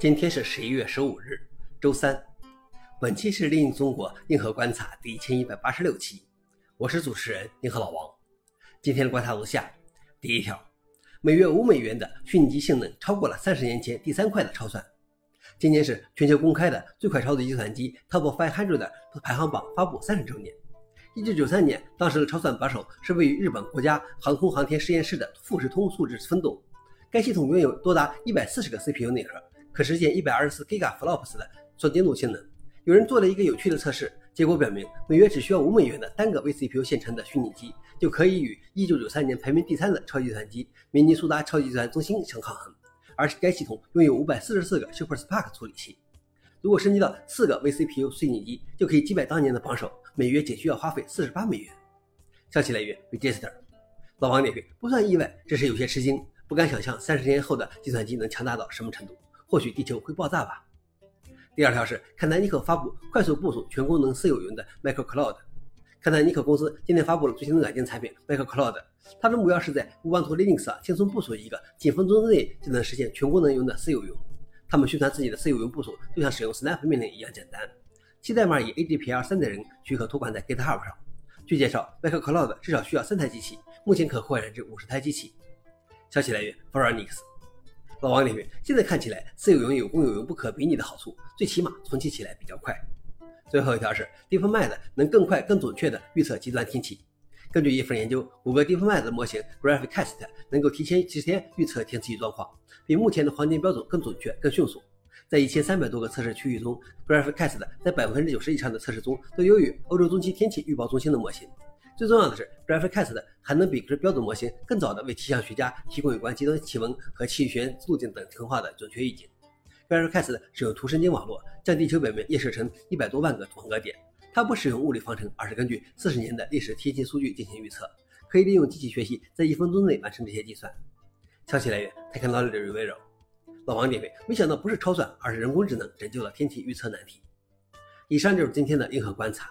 今天是十一月十五日，周三。本期是《另一中国硬核观察》第一千一百八十六期，我是主持人硬核老王。今天的观察如下：第一条，每月五美元的虚拟机性能超过了三十年前第三块的超算。今年是全球公开的最快超级计算机 Top Five Hundred 排行榜发布三十周年。一九九三年，当时的超算把手是位于日本国家航空航天实验室的富士通数字分栋，该系统拥有多达一百四十个 CPU 内核。可实现一百二十四 gigaflops 的算精度性能。有人做了一个有趣的测试，结果表明，每月只需要五美元的单个 vCPU 现成的虚拟机，就可以与一九九三年排名第三的超级计算机明尼苏达超级计算中心相抗衡。而且该系统拥有五百四十四个 Super Spark 处理器。如果升级到四个 vCPU 虚拟机，就可以击败当年的榜首，每月仅需要花费四十八美元。消息来源：Register。老王点评：不算意外，只是有些吃惊，不敢想象三十年后的计算机能强大到什么程度。或许地球会爆炸吧。第二条是，坎南尼克发布快速部署全功能私有云的 Micro Cloud。坎南尼克公司今天发布了最新的软件产品 Micro Cloud，它的目标是在 Ubuntu Linux 上轻松部署一个几分钟之内就能实现全功能云的私有云。他们宣传自己的私有云部署就像使用 Snap 命令一样简单，其代码以 ADPR 三点零许可托管在 GitHub 上。据介绍，Micro Cloud 至少需要三台机器，目前可扩展至五十台机器。消息来源 f o r u n i x 老王点评：现在看起来，自有用有公有用不可比拟的好处，最起码重启起来比较快。最后一条是，DeepMind 能更快、更准确地预测极端天气。根据一份研究，谷歌 DeepMind 的模型 Graphicast 能够提前几十天预测天气状况，比目前的黄金标准更准确、更迅速。在一千三百多个测试区域中，Graphicast 在百分之九十以上的测试中都优于欧洲中期天气预报中心的模型。最重要的是，Graphicast 还能比这标准模型更早的为气象学家提供有关极端气温和气旋路径等情况的准确预警。Graphicast 使用图神经网络，将地球表面映射成一百多万个网格点。它不使用物理方程，而是根据四十年的历史天气数据进行预测，可以利用机器学习，在一分钟内完成这些计算。消息来源：Technology Review。老王点评：没想到不是超算，而是人工智能拯救了天气预测难题。以上就是今天的硬核观察。